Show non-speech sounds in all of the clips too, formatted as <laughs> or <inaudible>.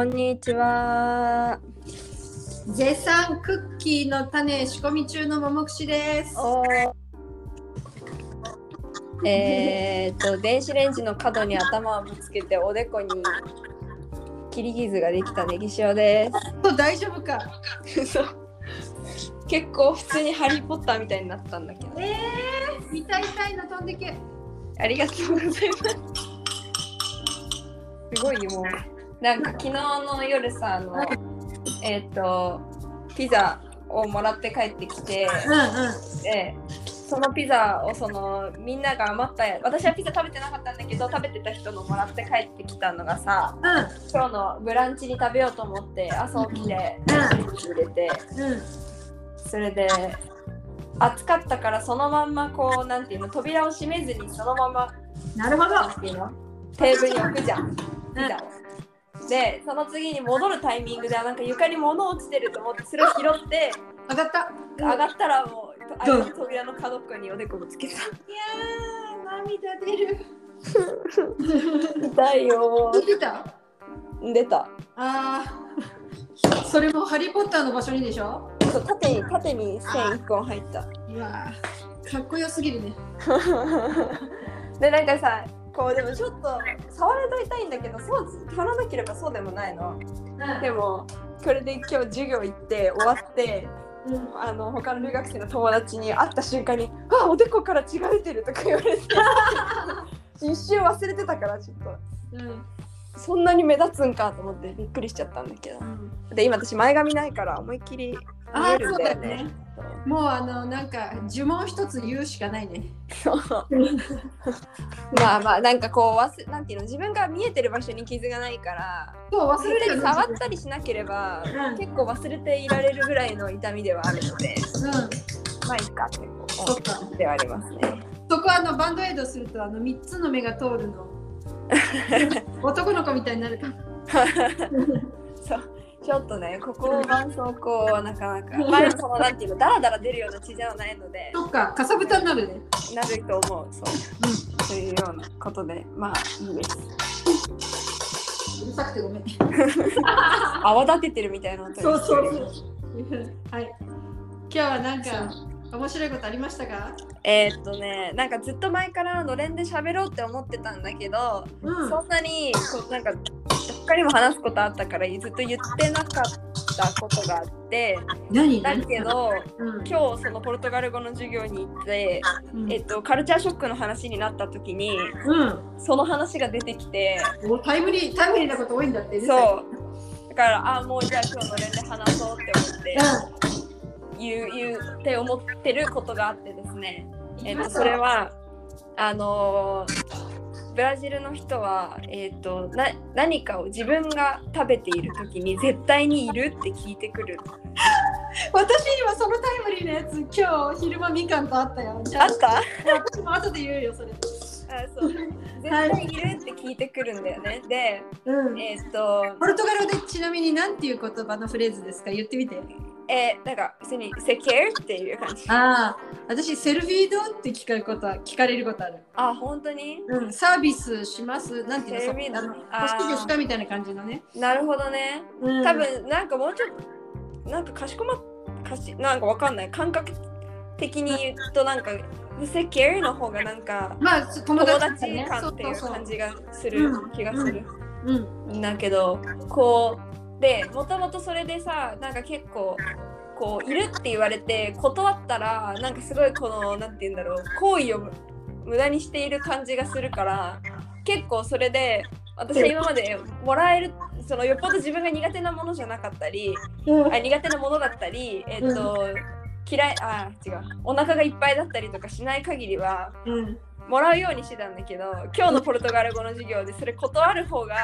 こんにちは。絶賛クッキーの種仕込み中のももくしです。おえーっと、電子レンジの角に頭をぶつけておでこに切り傷ができたネギ塩でそう大丈夫か。結構普通にハリー・ポッターみたいになったんだけど。えー、痛い痛いの飛んでけ。ありがとうございます。すごいもう、なんか昨日の夜さ、あの、えーっと、ピザをもらって帰ってきて、うんうん。でそのピザをそのみんなが余った私はピザ食べてなかったんだけど食べてた人のもらって帰ってきたのがさ今日のブランチに食べようと思って朝起きて入れてうんうんそれで暑かったからそのまんまこうなんていうの扉を閉めずにそのままなるほど。テーブルに置くじゃんピザを。でその次に戻るタイミングでなんか床に物落ちてると思ってそれを拾って上がった。上がったらもうの扉の角っこにおでこぶつけた。いやー涙出る。痛いよ出た？出たああ。それもハリーポッターの場所にでしょ？そう縦に縦に線一本入ったうわーかっこよすぎるね。<laughs> でなんかさこうでもちょっと触ると痛いんだけどそう触らなければそうでもないの。でもこれで今日授業行って終わってうん。あの他の留学生の友達に会った瞬間に「あおでこから血が出てる」とか言われて。<laughs> 一瞬忘れてたからちょっと。うん。そんなに目立つんかと思ってびっくりしちゃったんだけど。で今私前髪ないから思いっきりあーそうだよねもうあのなんか呪文一つ言うしかないね。そうまあまあなんかこう忘れなんていうの自分が見えてる場所に傷がないからそう忘れるよね。触ったりしなければ、うん結構忘れていられるぐらいの痛みではあるのでうん。まあいいかってこそっか。うではありますね。そこあのバンドエイドするとあの三つの目が通るの。<laughs> 男の子みたいになるから。<laughs> そうちょっとねここを絆創膏なかなか <laughs> まあそのなんていうのダラダラ出るような血ではないのでそっか、かさぶたになるね。なると思うそう、というようなことでまあいいですうるさくてごめん。<laughs> 泡立ててるみたいな音がそうそうそう。はい。今日はなんか面白いことありましたか？えーっとねなんかずっと前からのれんで喋ろうって思ってたんだけど、うん。そんなにこうなんか他にも話すことあったからずっと言ってなかったことがあって何？だけどうん。今日そのポルトガル語の授業に行って、うんえっと、カルチャーショックの話になった時にうん。その話が出てきておタイムリータイムリーなこと多いんだって。そうだからあもうじゃあ今日のれんで話そうって思ってう言う言うって思ってることがあってですねん。えっと、それはあのーブラジルの人は、えっとな何かを自分が食べている時に絶対にいるって聞いてくる <laughs> 私にはそのタイムリーなやつ今日昼間みかんとあったよ。ああった？私も後で言うよそれ。あそう絶対いるって聞いてくるんだよねでうん。えっとポルトガルでちなみに何ていう言葉のフレーズですか？言ってみて。えーなんか普通に「セケー」っていう感じ。ああ、私セルフィードって聞かれることは聞かれることある。あ本当に？うん、サービスします。なんていうの、セルフィード欲しいです。かみたいな感じのね。なるほどね。うん。多分なんかもうちょっとなんかかしこまかしなんかわかんない。感覚的に言うとなんか「セケー」の方がなんかまあ友友達感っていう感じがするうん気がする。うん。だけどこうでもともとそれでさなんか結構こういるって言われて断ったらなんかすごいこのなんて言うんだろう行為を無駄にしている感じがするから結構それで私は今までもらえるそのよっぽど自分が苦手なものじゃなかったりうん。あ苦手なものだったりえっと、嫌いあ違うお腹がいっぱいだったりとかしない限りはうん。もらうようにしてたんだけど今日のポルトガル語の授業でそれ断る方が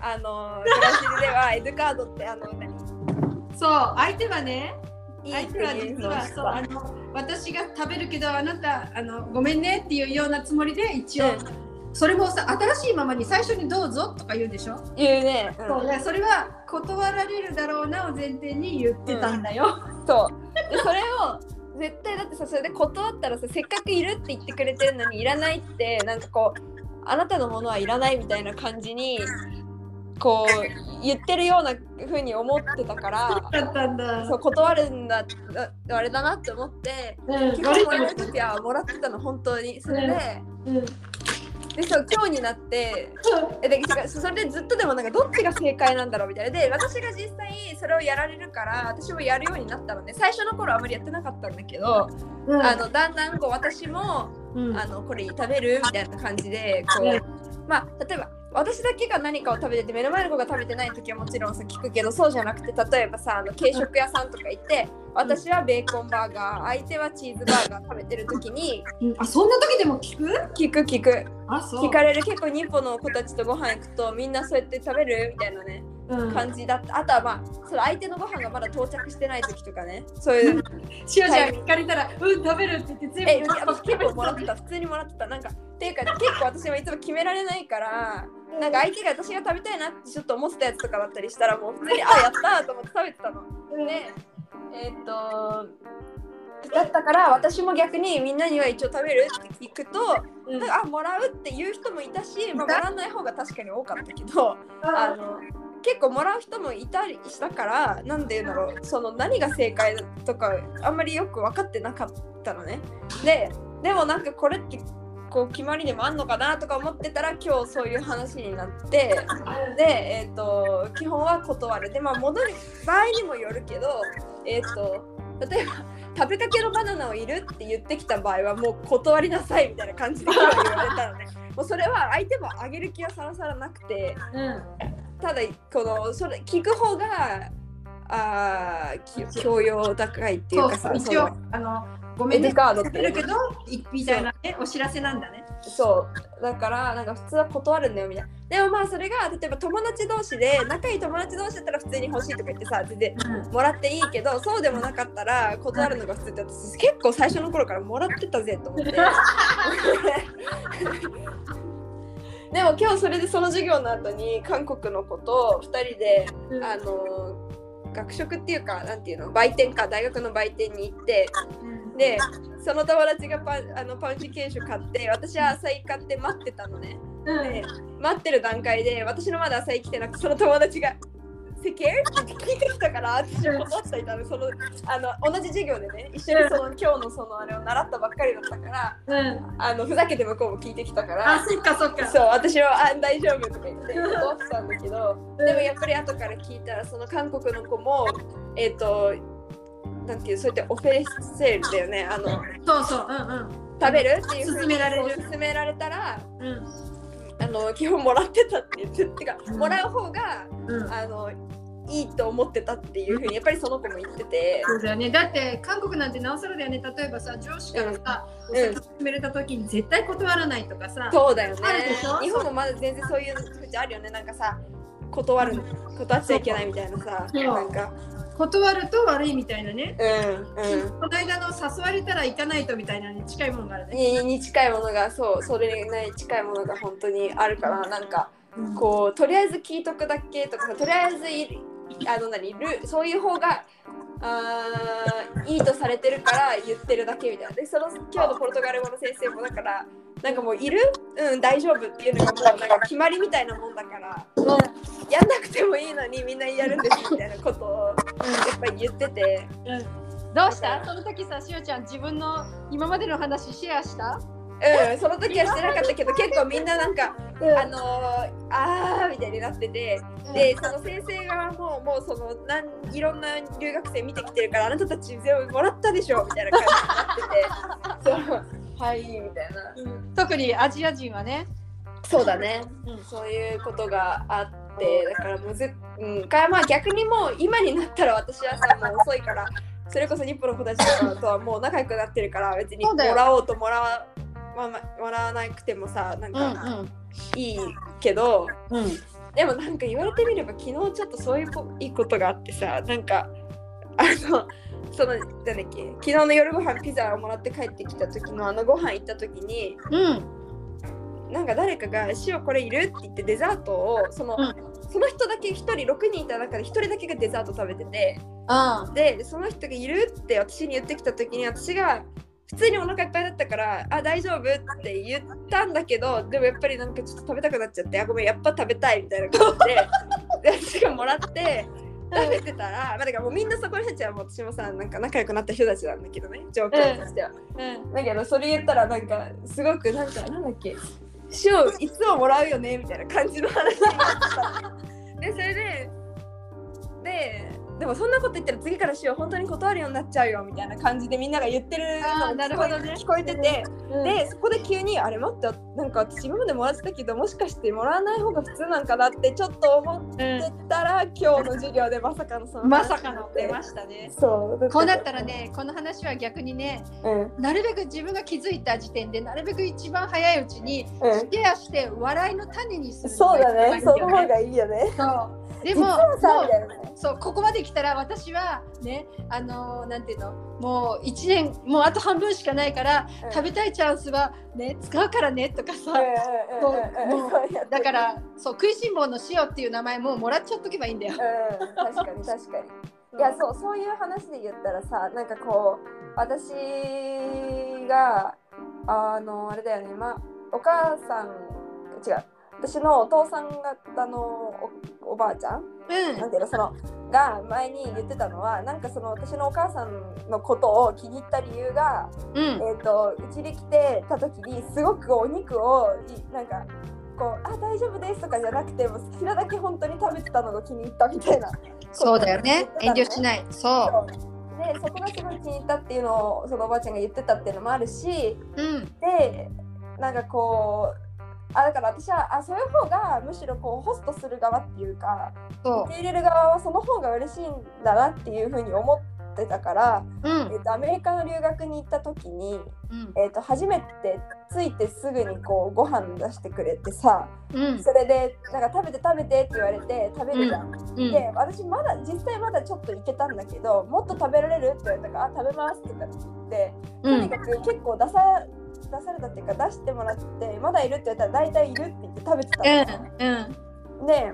あのブラジルではエドカードってあの何そう、相手はね、相手は実はそう。あの私が食べるけどあなたあのごめんねっていうようなつもりで一応、うん。それもさ新しいままに最初にどうぞとか言うでしょ、言うね、うん。そうねそれは断られるだろうなを前提に言ってたんだよ、そう。でそれを絶対だってさそれで断ったらさせっかくいるって言ってくれてるのにいらないってなんかこうあなたのものはいらないみたいな感じにこう言ってるような風に思ってたからだったんだ。そう断るんだああれだなって思ってうん。基本もらう時はもらってたの本当に。それで,、うんでそう今日になってえでそれでずっとでもなんかどっちが正解なんだろうみたいな。で私が実際それをやられるから私もやるようになったので最初の頃あまりやってなかったんだけど、うん。あのだんだんこう私もうん。あのこれ食べるみたいな感じでこう、まあ例えば私だけが何かを食べてて目の前の子が食べてない時はもちろんさ聞くけどそうじゃなくて例えばさあの軽食屋さんとか行って私はベーコンバーガー相手はチーズバーガー食べてる時にうん。あそんな時でも聞く？聞く聞く。聞かれる。結構ニッポの子たちとご飯行くとみんなそうやって食べるみたいなねうん。感じだった。あとはまあその相手のご飯がまだ到着してない時とかね。そういうしおちゃん聞かれたらうん食べるって言ってえ全部私結構もらってた。普通にもらってた。なんかっていうか結構私はいつも決められないからなんか相手が私が食べたいなってちょっと思ってたやつとかだったりしたらもう普通にあやったーと思って食べてたの。でえーっとだったから私も逆にみんなには一応食べるって聞くとうん。あもらうっていう人もいたし、まあ、もらわない方が確かに多かったけどあの結構もらう人もいたりしたからなんで言うんだろう。その何が正解とかあんまりよく分かってなかったのね。ででもなんかこれってこう決まりでもあんのかなとか思ってたら今日そういう話になってで、えー、と基本は断るでまあ戻る場合にもよるけどえっ、と例えば食べかけのバナナをいるって言ってきた場合はもう断りなさいみたいな感じで言われたのねもうそれは相手もあげる気はさらさらなくてうん。ただこのそれ聞く方があ教養高いっていうそうかさ一応あのごめんね。カードるけどいみたいなねお知らせなんだね。そう。だからなんか普通は断るんだよみたいな。でもまあそれが例えば友達同士で仲いい友達同士だったら普通に欲しいとか言ってさ全然もらっていいけどそうでもなかったら断るのが普通って私結構最初の頃からもらってたぜと思って。<laughs> でも今日それでその授業の後に韓国の子と2人でうん。あの学食っていうかなんていうの売店か大学の売店に行ってでその友達がパンあのパンチ研修買って私は浅い買って待ってたのね。うん。で待ってる段階で私のまだ浅い来てなくてその友達が「セケー?」って聞いてきたから私も断っていたのそのあの同じ授業でね一緒にその今日のそのあれを習ったばっかりだったからうん。あのふざけて向こうも聞いてきたかあらそっかそっか。そう私はあ大丈夫とか言って断ってたんだけどでもやっぱり後から聞いたらその韓国の子もえっ、となんていうそうやってオフェセールだよね。あのそうそううん食べる？っていうふうに勧められる。勧められたらうん。うんあの基本もらってたって言っててかうん。もらう方がうん。あのいいと思ってたっていうふうにやっぱりその子も言ってて。そうだよね。だって韓国なんてなおさらだよね。例えばさ上司からさ、おうん。酒勧めれた時に絶対断らないとかさ、そうだよね。日本もまだ全然そういう風あるよね。なんかさ断る断っちゃいけないみたいなさなんか断ると悪いみたいなね、うんうん。この間の誘われたら行かないとみたいなのに近いものがあるね。にに近いものがそうそれに近いものが本当にあるからなんかうん。こうとりあえず聞いとくだけとかさとりあえずいあの何ルそういう方があーいいとされてるから言ってるだけみたいな。でその今日のポルトガル語の先生もだからなんかもういる？うん大丈夫っていうのがもうなんか決まりみたいなもんだからやんなくてもいいのにみんなやるんですみたいなことをやっぱり言ってて。どうした？その時さ、しおちゃん自分の今までの話シェアした？うんその時はしてなかったけど結構みんななんかあのー、あーみたいになってて。でその先生側ももうそのなんいろんな留学生見てきてるからあなたたち全部もらったでしょみたいな感じになってて。<laughs> そうはいみたいな。特にアジア人はね。そうだね、うん。そういうことがあってだからむずうんかまあ逆にもう今になったら私はさもう遅いからそれこそ日本の子たちとはもう仲良くなってるから別にもらおうともらわまあまあもらわなくてもさなんかいいけど、うんうんでもなんか言われてみれば昨日ちょっとそういうこいいことがあってさなんかあのそのなんだっけ昨日の夜ご飯ピザをもらって帰ってきた時のあのご飯行った時にうん。なんか誰かが「塩これいる?」って言ってデザートをその,、うんその人だけ1人6人いた中で1人だけがデザート食べててあでその人がいるって私に言ってきた時に私が普通にお腹いっぱいだったから「あ大丈夫?」って言ったんだけどでもやっぱりなんかちょっと食べたくなっちゃって「あごめんやっぱ食べたい」みたいな感じで <laughs> で私がもらって食べてたら、まあ、だからもうみんなそこの人たちはもう私もさなんか仲良くなった人たちなんだけどね状況としては。うんだけどそれ言ったらなんかすごくなんかなんだっけ塩いつももらうよねみたいな感じの話になった。の <laughs> でそれでででもそんなこと言ったら次から塩本当に断るようになっちゃうよみたいな感じでみんなが言ってるのなるほどね。聞こえてて、うんでそこで急にあれ待ってなんか私今までもらってたけどもしかしてもらわない方が普通なんかなってちょっと思ってたら今日の授業でまさかの。そ <laughs> のまさかので出ましたね。そうこうなったらね、この話は逆にね、うん。なるべく自分が気づいた時点で、なるべく一番早いうちにうん。シェアして笑いの種にするのそうだね。その方がいいよね。そうでも実はさもうそうここまで来たら私はねあのーなんていうの？もう1年もうあと半分しかないから、うん。食べたいチャンスはね使うからねとかさ、うんうだからそう食いしん坊の塩っていう名前もうもらっちゃっとけばいいんだよ。うん確かに確かに。いやそうそういう話で言ったらさなんかこう私があのあれだよね。まお母さん違う私のお父さん方のおおばあちゃん？うん。なんていうの？そのが前に言ってたのはなんかその私のお母さんのことを気に入った理由が、うん。えー、とうちに来てた時にすごくお肉をいなんかこう「あ大丈夫です」とかじゃなくてもう好きなだけ本当に食べてたのが気に入ったみたいな。そうだよね。遠慮しい。ない。そでそこがすごい気に入ったっていうのをそのおばあちゃんが言ってたっていうのもあるしううん。でなんかこうあだから私はあそういう方がむしろこうホストする側っていうかそ受け入れる側はその方が嬉しいんだなっていうふうに思ってたから、ううん。えっとアメリカの留学に行った時に、うん。えっと初めて着いてすぐにこうご飯出してくれてさうん。それでなんか食べて食べてって言われて食べるじゃん。うん。で私まだ実際まだちょっといけたんだけどもっと食べられるって言われたからあ食べますって言ってとにうんかく結構出さ出されたっていうか出してもらってまだいるって言ったら大体いるって言って食べてたの、うんで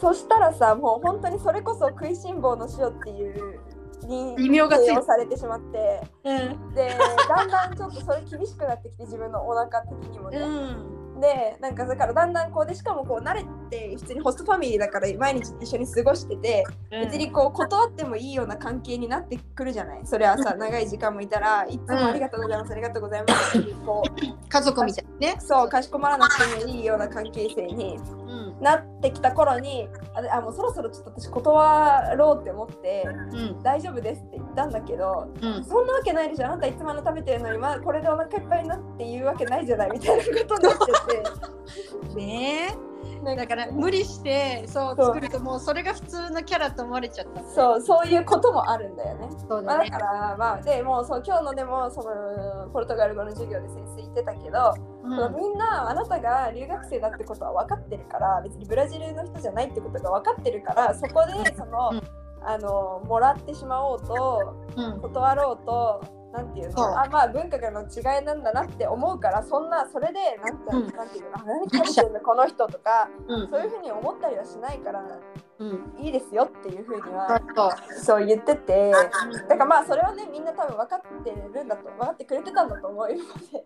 そしたらさもう本当にそれこそ食いしん坊の塩っていうに異名がつされてしまって。うん。でだんだんちょっとそれ厳しくなってきて自分のお腹的にもね、うんでなんかだからだんだんこうでしかもこう慣れて普通にホストファミリーだから毎日一緒に過ごしてて、別にこう断ってもいいような関係になってくるじゃない？それはさ長い時間もいたらいつもありがとうございます、ありがとうございますってこう家族みたいにね。そうかしこまらなくてもいいような関係性にうんなってきた頃にあもうそろそろちょっと私断ろうって思ってうん。大丈夫ですって言ったんだけどうん。そんなわけないでしょ。あなたいつもあの食べてるのに、まあ、これでお腹いっぱいになって言うわけないじゃないみたいなことになっちゃって。<laughs> ねなんだから無理してそう作るともうそれが普通のキャラと思われちゃったそうそういうこともあるんだよね。まあ、そうだね。だからまあでもうそう今日のでもそのポルトガル語の授業で先生言ってたけど、うん。みんなあなたが留学生だってことは分かってるから別にブラジルの人じゃないってことが分かってるからそこでその、うん。あのもらってしまおうとうん。断ろうと。なんていうの？あまあ文化の違いなんだなって思うからそんなそれでなんて,、うん。なんていうの？あ何食べてるの？この人とかうん。そういうふうに思ったりはしないから。うんいいですよっていうふうにはそう言っててだからまあそれはねみんな多分分かってるんだと分かってくれてたんだと思うよ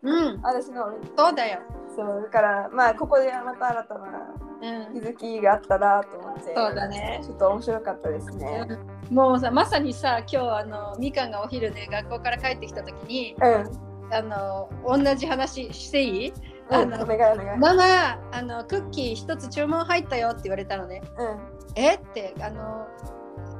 うん。私のそうだよ。そうだからまあここでまた新たなうん。気づきがあったなと思ってそうだね。ちょっと面白かったですね。もうさまさにさ今日あのみかんがお昼で学校から帰ってきた時にうん。あの同じ話していい？うんあのお願いお願いママあのクッキー一つ注文入ったよって言われたのねえ？ってあの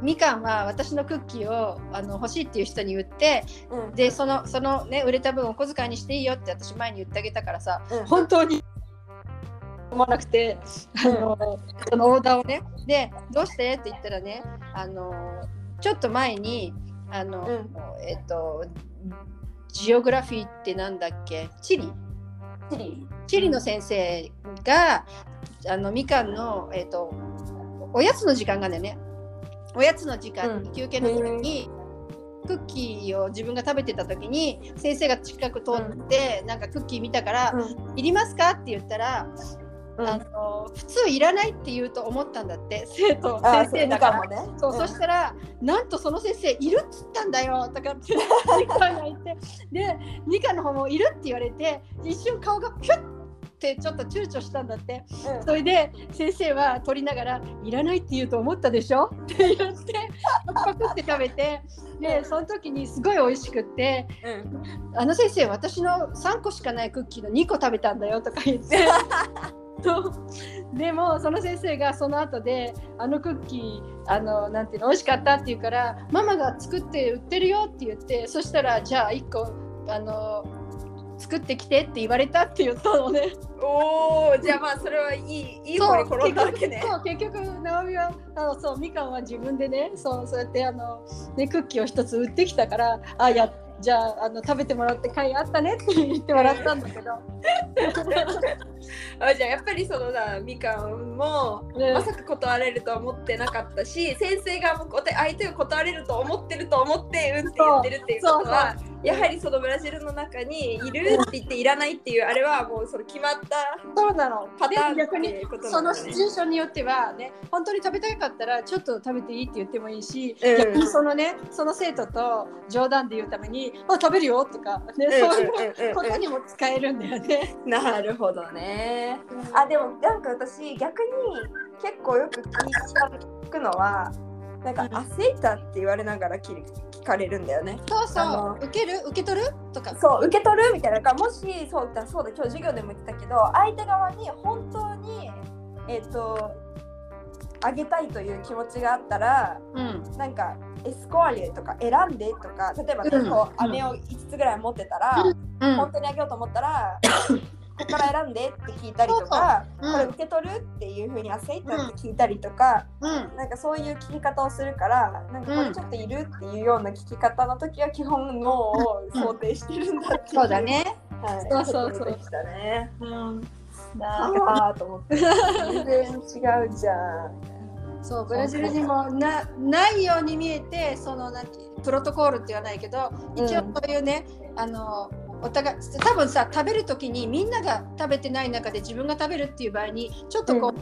みかんは私のクッキーをあの欲しいっていう人に言ってうん。うんでそのそのね売れた分お小遣いにしていいよって私前に言ってあげたからさうん。本当に思わなくてあのそのオーダーをねでどうして？って言ったらねあのちょっと前にあの、うん。えっとジオグラフィーってなんだっけ？地理チリ。地理の先生があのみかんの、えっとおやつの時間がね。おやつの時間に、うん。休憩の時にクッキーを自分が食べてた時に先生が近く通って、なんかクッキー見たから「うんいりますか?」って言ったらあの普通いらないって言うと思ったんだって生徒あ先生だから。もね。そう、ん。そしたらなんとその先生いるっつったんだよとかってミカが言ってでミカの方もいる？って言われて一瞬顔がピュッてちょっと躊躇したんだって。うん。それで先生は取りながら「いらないって言うと思ったでしょ? <laughs>」って言ってパクって食べて。でその時にすごい美味しくってうん「あの先生私の3個しかないクッキーの2個食べたんだよ」とか言って。<laughs> でもその先生がその後で「あのクッキーあのなんていうの美味しかった」って言うから「ママが作って売ってるよ」って言ってそしたら「じゃあ1個あの作ってきて」って言われたって言ったのね。おおじゃあまあそれはいいいい方に転んだわけね結局そう結局直美はあのそうみかんは自分でねそうそうやってあの、ね、クッキーを一つ売ってきたからあやじゃああの食べてもらって会あったねって言ってもらったんだけど、<laughs> あじゃあやっぱりそのなみかんもねまさか断れると思ってなかったし先生がもうお手相手が断れると思ってると思ってうんって言ってるっていうことはやはりそのブラジルの中にいるって言っていらないっていうあれはもうその決まったそうなの。パターンで逆にっていうことそのシチュエーションによってはね本当に食べたかったらちょっと食べていいって言ってもいいし、うん。逆にそのねその生徒と冗談で言うために「あ食べるよ」とか、ねうんそういうことにも使えるんだよね。なるほどね。あでもなんか私逆に結構よく聞くのはなんかうん「アセイタ」って言われながら聞聞かれるんだよね。そうそう。受ける？受け取る？とか。そう受け取るみたいな。だからもしそうだそうだ今日授業でも言ってたけど相手側に本当にえっ、とあげたいという気持ちがあったらうん。なんかエスコアリエとか選んでとか例えばうん。こう飴を5つぐらい持ってたら、うん。本当にあげようと思ったらここから選んでって聞いたりとかこれ受け取るっていうふうにアセイタって聞いたりとか、うん。なんかそういう聞き方をするからなんかこれちょっといるっていうような聞き方の時は基本脳を想定してるんだっていそうだ、ね。はい、そうそうそうでしたね。うん、あ。あと思って。全然違うじゃん。そうブラジルにもなないように見えてそのなプロトコールって言わないけど一応うん。そういうね、あのお互い多分さ食べる時にみんなが食べてない中で自分が食べるっていう場合にちょっとこ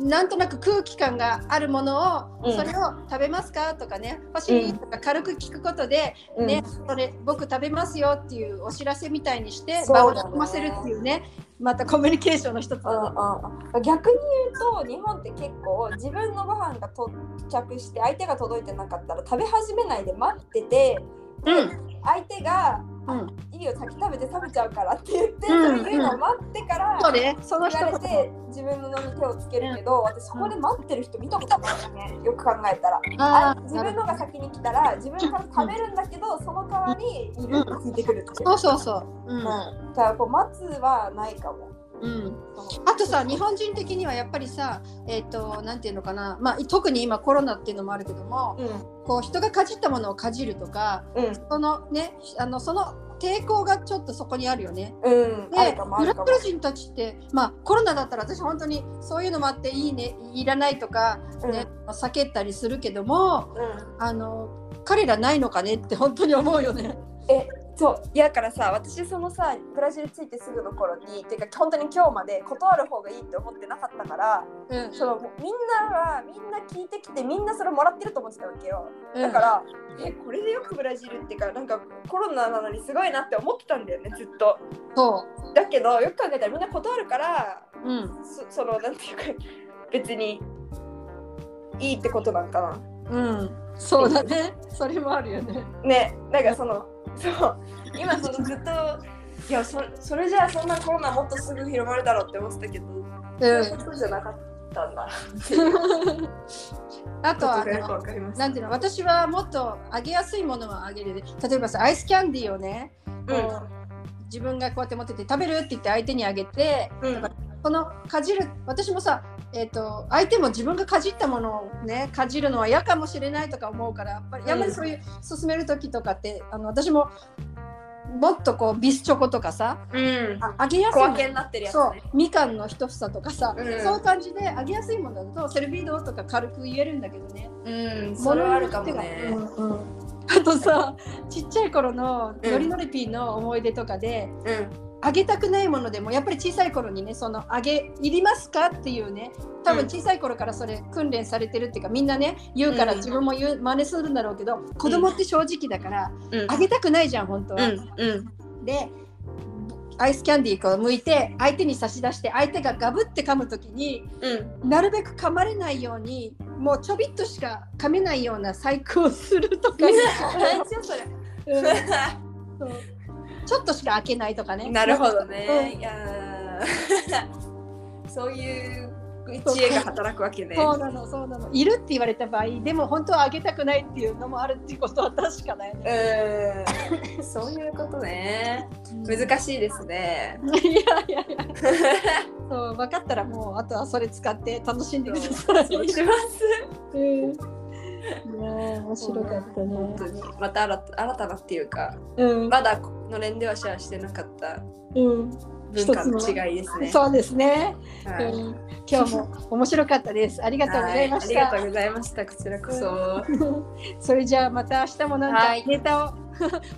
う、なんとなく空気感があるものを、うん。それを食べますかとかね欲しいとか軽く聞くことで、うん。ね、それ僕食べますよっていうお知らせみたいにして場を和ませるっていうねまたコミュニケーションの一つ。逆に言うと日本って結構自分のご飯が到着して相手が届いてなかったら食べ始めないで待っててうん。相手がうん「いいよ先食べて食べちゃうから」って言って、うんそれ言うのを待ってからそうねその一言われ言て自分のに手をつけるけど、私そこで待ってる人見たことないよねよく考えたら。あ自分のが先に来たら自分から食べるんだけどその代わりいるって聞いてくるっていう。そうそうそう。うんうん、だからこう待つはないかも。うん、あとさ日本人的にはやっぱりさえっ、となんていうのかな、まあ、特に今コロナっていうのもあるけどもうこう人がかじったものをかじるとかんうん。そのねあのその抵抗がちょっとそこにあるよね。うん、あでブラジル。人たちってまあコロナだったら私本当にそういうのもあっていいねいらないとかね、避けたりするけどもうん、あの彼らないのかねって本当に思うよね。えそういやだからさ私そのさブラジル着いてすぐの頃にていうか本当に今日まで断る方がいいって思ってなかったからうん。そのみんなはみんな聞いてきてみんなそれもらってると思ってたわけようん。だから、えこれでよくブラジルっていうかなんかコロナなのにすごいなって思ってたんだよねずっと。そだけどよく考えたらみんな断るからう、うん。そそのなんていうか別にいいってことなんかな。うん、そうだね。それもあるよね。ねなんかそのそう。今そのずっといやそそれじゃあそんなコロナもっとすぐ広まるだろうって思ってたけど、そういうことじゃなかったんだ。<laughs> あとはんていうの私はもっと上げやすいものは上げる。で例えばさアイスキャンディーをねこう、自分がこうやって持ってて食べるって言って相手にあげて、うん。だからこのかじる私もさえー、と相手も自分がかじったものをねかじるのは嫌かもしれないとか思うからやっぱりうん。やっぱりそういう進める時とかってあの私ももっとこうビスチョコとかさうん。ああげやすいもの。小分けになってるやつそうねみかんの一房とかさ、うん。そういう感じであげやすいものだとセルビードとか軽く言えるんだけどね。うんそれはあるかもね。うんうん。あとさちっちゃい頃のノリノリピーの思い出とかで、うんあげたくないものでもやっぱり小さい頃にねそのあげいりますかっていうね多分小さい頃からそれ訓練されてるっていうかみんなね言うからうん。自分も言う真似するんだろうけど子供って正直だからうん。あげたくないじゃん本当は。うん。うんでアイスキャンディーを剥いて相手に差し出して相手がガブって噛む時にうん。なるべく噛まれないようにもうちょびっとしか噛めないような細工をするとか、<laughs> <laughs> そうちょっとしか開けないとかね。なるほどね。うんいやー <laughs> そういう知恵が働くわけね。そうなのそうなのいるって言われた場合でも本当はあげたくないっていうのもあるっていうことは確かだよね。うん、そういうことね。難しいですね。いやいやいや <laughs> そう分かったらもうあとはそれ使って楽しんでください。そうします。うん面白かったね。本当にまた新た新たなっていうか、うんまだのれんではシェアしてなかったうん文化の違いですね。そうですね、はいうん。今日も面白かったです。ありがとうございましはありがとた。うございました。こちらこそ。<laughs> それじゃあまた明日もなんかはいネタを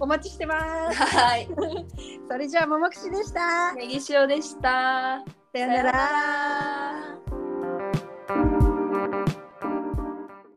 お待ちしてます。はい。<laughs> それじゃあももくしでした。ネギ塩でした。さよなら。